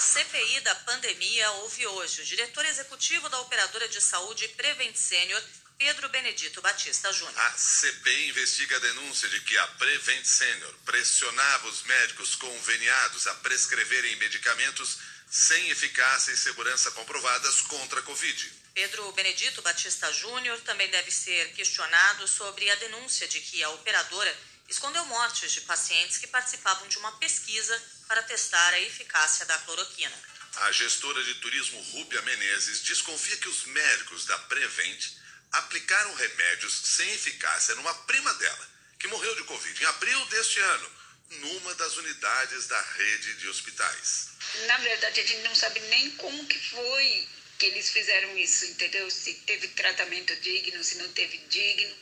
A CPI da pandemia houve hoje. O diretor executivo da operadora de saúde Prevent Senior, Pedro Benedito Batista Júnior. A CPI investiga a denúncia de que a Prevent Senior pressionava os médicos conveniados a prescreverem medicamentos sem eficácia e segurança comprovadas contra a Covid. Pedro Benedito Batista Júnior também deve ser questionado sobre a denúncia de que a operadora escondeu mortes de pacientes que participavam de uma pesquisa para testar a eficácia da cloroquina. A gestora de turismo Rúbia Menezes desconfia que os médicos da Prevent aplicaram remédios sem eficácia numa prima dela, que morreu de Covid em abril deste ano, numa das unidades da rede de hospitais. Na verdade, a gente não sabe nem como que foi que eles fizeram isso, entendeu? Se teve tratamento digno, se não teve digno.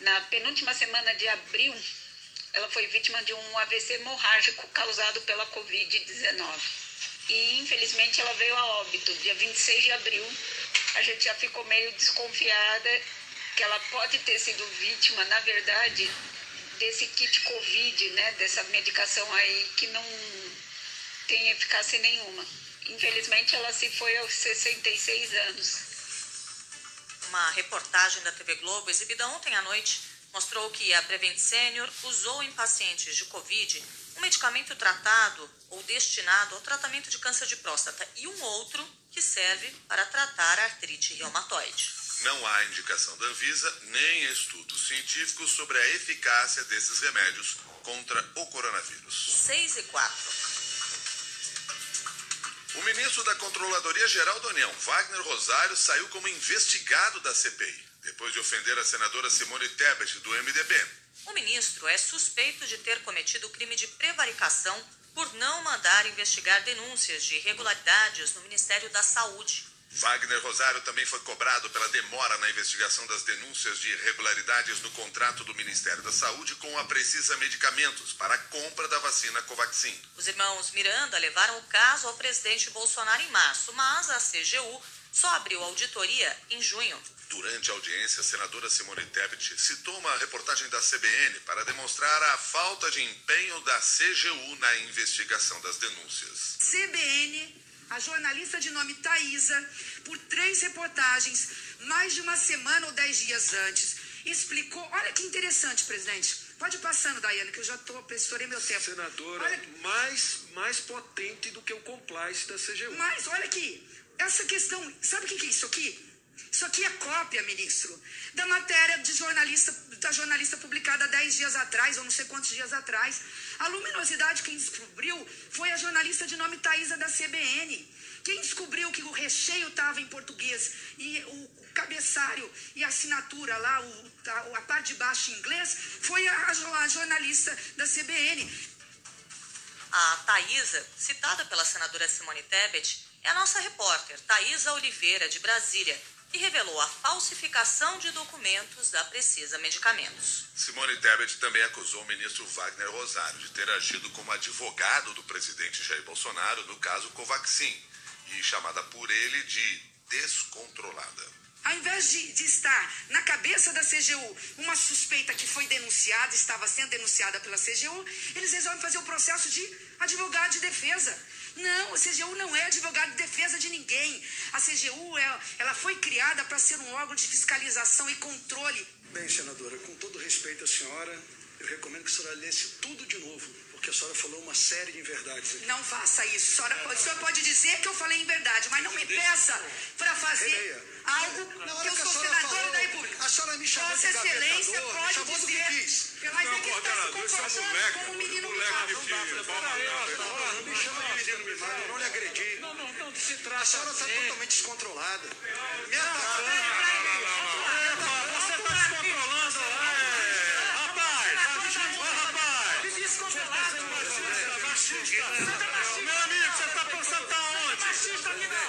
Na penúltima semana de abril, ela foi vítima de um AVC hemorrágico causado pela Covid-19. E infelizmente ela veio a óbito, dia 26 de abril. A gente já ficou meio desconfiada que ela pode ter sido vítima, na verdade, desse kit Covid, né? Dessa medicação aí que não tem eficácia nenhuma. Infelizmente, ela se foi aos 66 anos. Uma reportagem da TV Globo, exibida ontem à noite, mostrou que a Prevent Senior usou em pacientes de Covid um medicamento tratado ou destinado ao tratamento de câncer de próstata e um outro que serve para tratar artrite reumatoide. Não há indicação da Anvisa nem estudos científicos sobre a eficácia desses remédios contra o coronavírus. 6 e 4. O ministro da Controladoria Geral da União, Wagner Rosário, saiu como investigado da CPI, depois de ofender a senadora Simone Tebet, do MDB. O ministro é suspeito de ter cometido o crime de prevaricação por não mandar investigar denúncias de irregularidades no Ministério da Saúde. Wagner Rosário também foi cobrado pela demora na investigação das denúncias de irregularidades no contrato do Ministério da Saúde com a Precisa Medicamentos para a compra da vacina Covaxin. Os irmãos Miranda levaram o caso ao presidente Bolsonaro em março, mas a CGU só abriu auditoria em junho. Durante a audiência, a senadora Simone Tebet citou uma reportagem da CBN para demonstrar a falta de empenho da CGU na investigação das denúncias. CBN a jornalista de nome Thaisa, por três reportagens, mais de uma semana ou dez dias antes, explicou. Olha que interessante, presidente. Pode ir passando, Daiane, que eu já tô, estourei meu tempo. Senadora, olha, mais, mais potente do que o complice da CGU. Mas, olha aqui, essa questão, sabe o que é isso aqui? Isso aqui é cópia, ministro, da matéria de jornalista, da jornalista publicada dez dias atrás, ou não sei quantos dias atrás. A luminosidade quem descobriu foi a jornalista de nome Thaisa da CBN. Quem descobriu que o recheio estava em português e o cabeçalho e a assinatura lá, o, a, a, parte de baixo em inglês, foi a, a jornalista da CBN. A Thaisa, citada pela senadora Simone Tebet, é a nossa repórter, Thaisa Oliveira, de Brasília, e revelou a falsificação de documentos da Precisa Medicamentos. Simone Tebet também acusou o ministro Wagner Rosário de ter agido como advogado do presidente Jair Bolsonaro no caso Covaxin e chamada por ele de descontrolada. Ao invés de, de, estar na cabeça da CGU uma suspeita que foi denunciada, estava sendo denunciada pela CGU, eles resolvem fazer o processo de advogado de defesa. Não, a CGU não é advogado de defesa de ninguém. A CGU é, ela foi criada para ser um órgão de fiscalização e controle. Bem, senadora, com todo respeito à senhora, eu recomendo que a senhora lesse tudo de novo, porque a senhora falou uma série de inverdades aqui. Não faça isso. A senhora, pode, a senhora pode dizer que eu falei em verdade, mas não me peça para fazer Releia. algo que eu sou senadora da República. A senhora me chamou Vossa de Excelência pode chamou do dizer. que quis. Mas é que está se comportando como um menino mimado. Não me chama de menino mimado, eu não lhe agredi. Não, não, não se A trata senhora está assim. totalmente descontrolada. Me atacando. Machista. Meu amigo, você está pensando tá onde? Machista aqui não.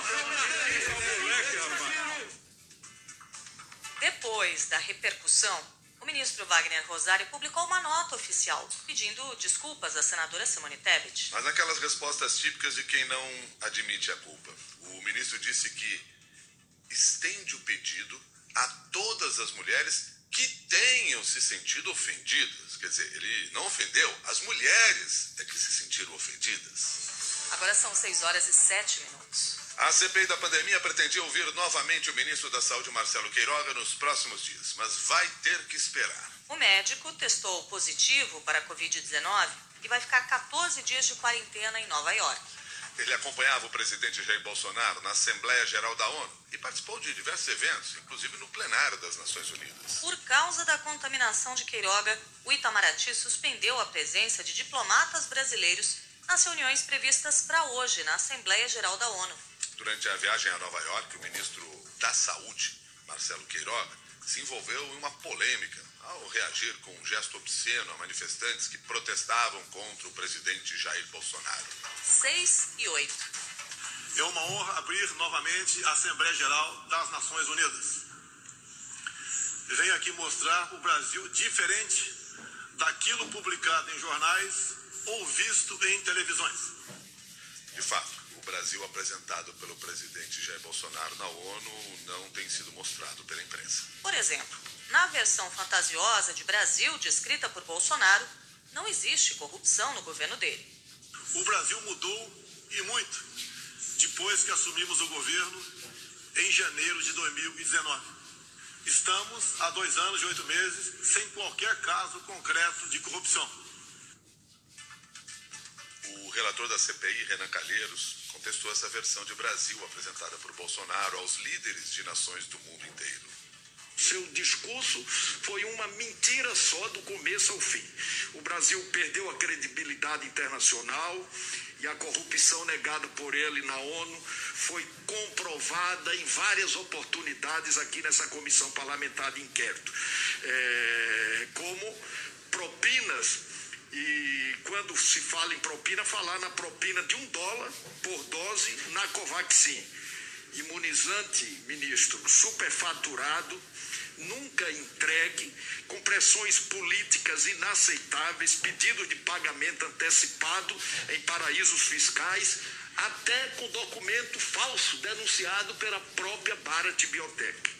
Depois da repercussão, o ministro Wagner Rosário publicou uma nota oficial pedindo desculpas à senadora Simone Tebet. Mas aquelas respostas típicas de quem não admite a culpa. O ministro disse que estende o pedido a todas as mulheres que tenham se sentido ofendidas. Quer dizer, ele não ofendeu, as mulheres é que se sentiram ofendidas. Agora são 6 horas e 7 minutos. A CPI da pandemia pretendia ouvir novamente o ministro da Saúde, Marcelo Queiroga, nos próximos dias, mas vai ter que esperar. O médico testou positivo para a Covid-19 e vai ficar 14 dias de quarentena em Nova York. Ele acompanhava o presidente Jair Bolsonaro na Assembleia Geral da ONU e participou de diversos eventos, inclusive no plenário das Nações Unidas. Por causa da contaminação de Queiroga, o Itamaraty suspendeu a presença de diplomatas brasileiros nas reuniões previstas para hoje na Assembleia Geral da ONU. Durante a viagem a Nova York, o ministro da Saúde, Marcelo Queiroga, se envolveu em uma polêmica ao reagir com um gesto obsceno a manifestantes que protestavam contra o presidente Jair Bolsonaro. 6 e 8. É uma honra abrir novamente a Assembleia Geral das Nações Unidas. Venho aqui mostrar o Brasil diferente daquilo publicado em jornais ou visto em televisões. De fato, o Brasil apresentado pelo presidente Jair Bolsonaro na ONU não tem sido mostrado pela imprensa. Por exemplo, na versão fantasiosa de Brasil descrita por Bolsonaro, não existe corrupção no governo dele. O Brasil mudou e muito depois que assumimos o governo em janeiro de 2019. Estamos há dois anos e oito meses sem qualquer caso concreto de corrupção. O relator da CPI, Renan Calheiros, contestou essa versão de Brasil apresentada por Bolsonaro aos líderes de nações do mundo inteiro. Seu discurso foi uma mentira só do começo ao fim. O Brasil perdeu a credibilidade internacional e a corrupção negada por ele na ONU foi comprovada em várias oportunidades aqui nessa comissão parlamentar de inquérito. É, como propinas e quando se fala em propina, falar na propina de um dólar por dose na Covaxin. Imunizante, ministro, superfaturado, nunca entregue, com pressões políticas inaceitáveis, pedido de pagamento antecipado em paraísos fiscais, até com documento falso denunciado pela própria Bharat Biotech.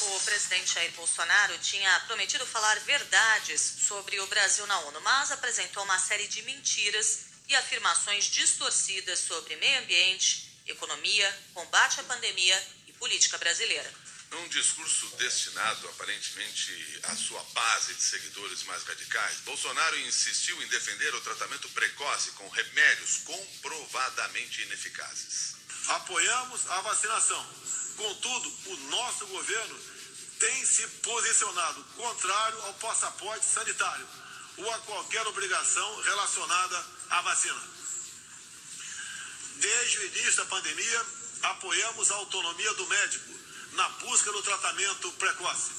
O presidente Jair Bolsonaro tinha prometido falar verdades sobre o Brasil na ONU, mas apresentou uma série de mentiras e afirmações distorcidas sobre meio ambiente, economia, combate à pandemia e política brasileira. Num discurso destinado aparentemente à sua base de seguidores mais radicais, Bolsonaro insistiu em defender o tratamento precoce com remédios comprovadamente ineficazes. Apoiamos a vacinação. Contudo, o nosso governo tem se posicionado contrário ao passaporte sanitário ou a qualquer obrigação relacionada à vacina. Desde o início da pandemia, apoiamos a autonomia do médico na busca do tratamento precoce,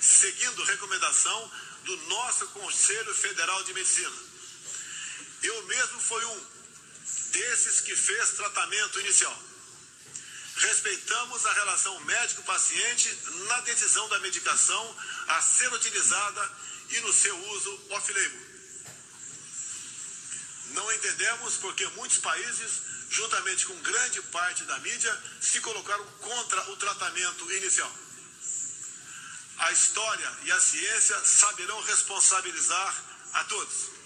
seguindo recomendação do nosso Conselho Federal de Medicina. Eu mesmo fui um desses que fez tratamento inicial. Respeitamos a relação médico-paciente na decisão da medicação a ser utilizada e no seu uso off-label. Não entendemos porque muitos países, juntamente com grande parte da mídia, se colocaram contra o tratamento inicial. A história e a ciência saberão responsabilizar a todos.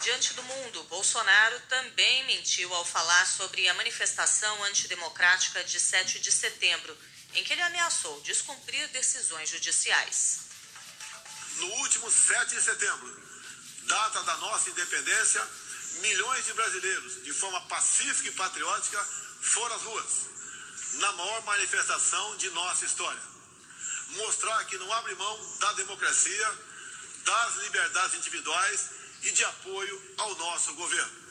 Diante do mundo, Bolsonaro também mentiu ao falar sobre a manifestação antidemocrática de 7 de setembro, em que ele ameaçou descumprir decisões judiciais. No último 7 de setembro, data da nossa independência, milhões de brasileiros, de forma pacífica e patriótica, foram às ruas, na maior manifestação de nossa história. Mostrar que não abre mão da democracia, das liberdades individuais e de apoio ao nosso governo.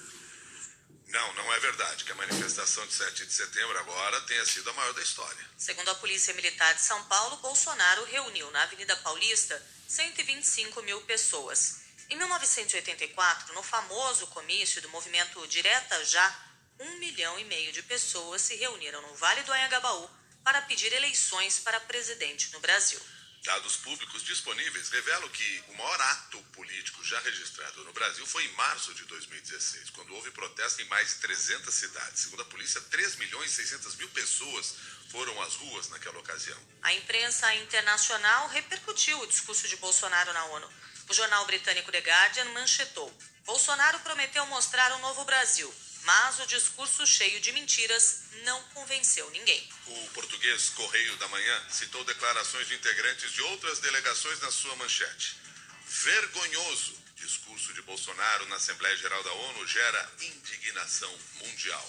Não, não é verdade que a manifestação de 7 de setembro agora tenha sido a maior da história. Segundo a Polícia Militar de São Paulo, Bolsonaro reuniu na Avenida Paulista 125 mil pessoas. Em 1984, no famoso comício do movimento Direta Já, um milhão e meio de pessoas se reuniram no Vale do Anhangabaú para pedir eleições para presidente no Brasil. Dados públicos disponíveis revelam que o maior ato político já registrado no Brasil foi em março de 2016, quando houve protesto em mais de 300 cidades. Segundo a polícia, 3 milhões e 600 mil pessoas foram às ruas naquela ocasião. A imprensa internacional repercutiu o discurso de Bolsonaro na ONU. O jornal britânico The Guardian manchetou: Bolsonaro prometeu mostrar um novo Brasil, mas o discurso cheio de mentiras não convenceu ninguém. O português Correio da Manhã citou declarações de integrantes de outras delegações na sua manchete. Vergonhoso discurso de Bolsonaro na Assembleia Geral da ONU gera indignação mundial.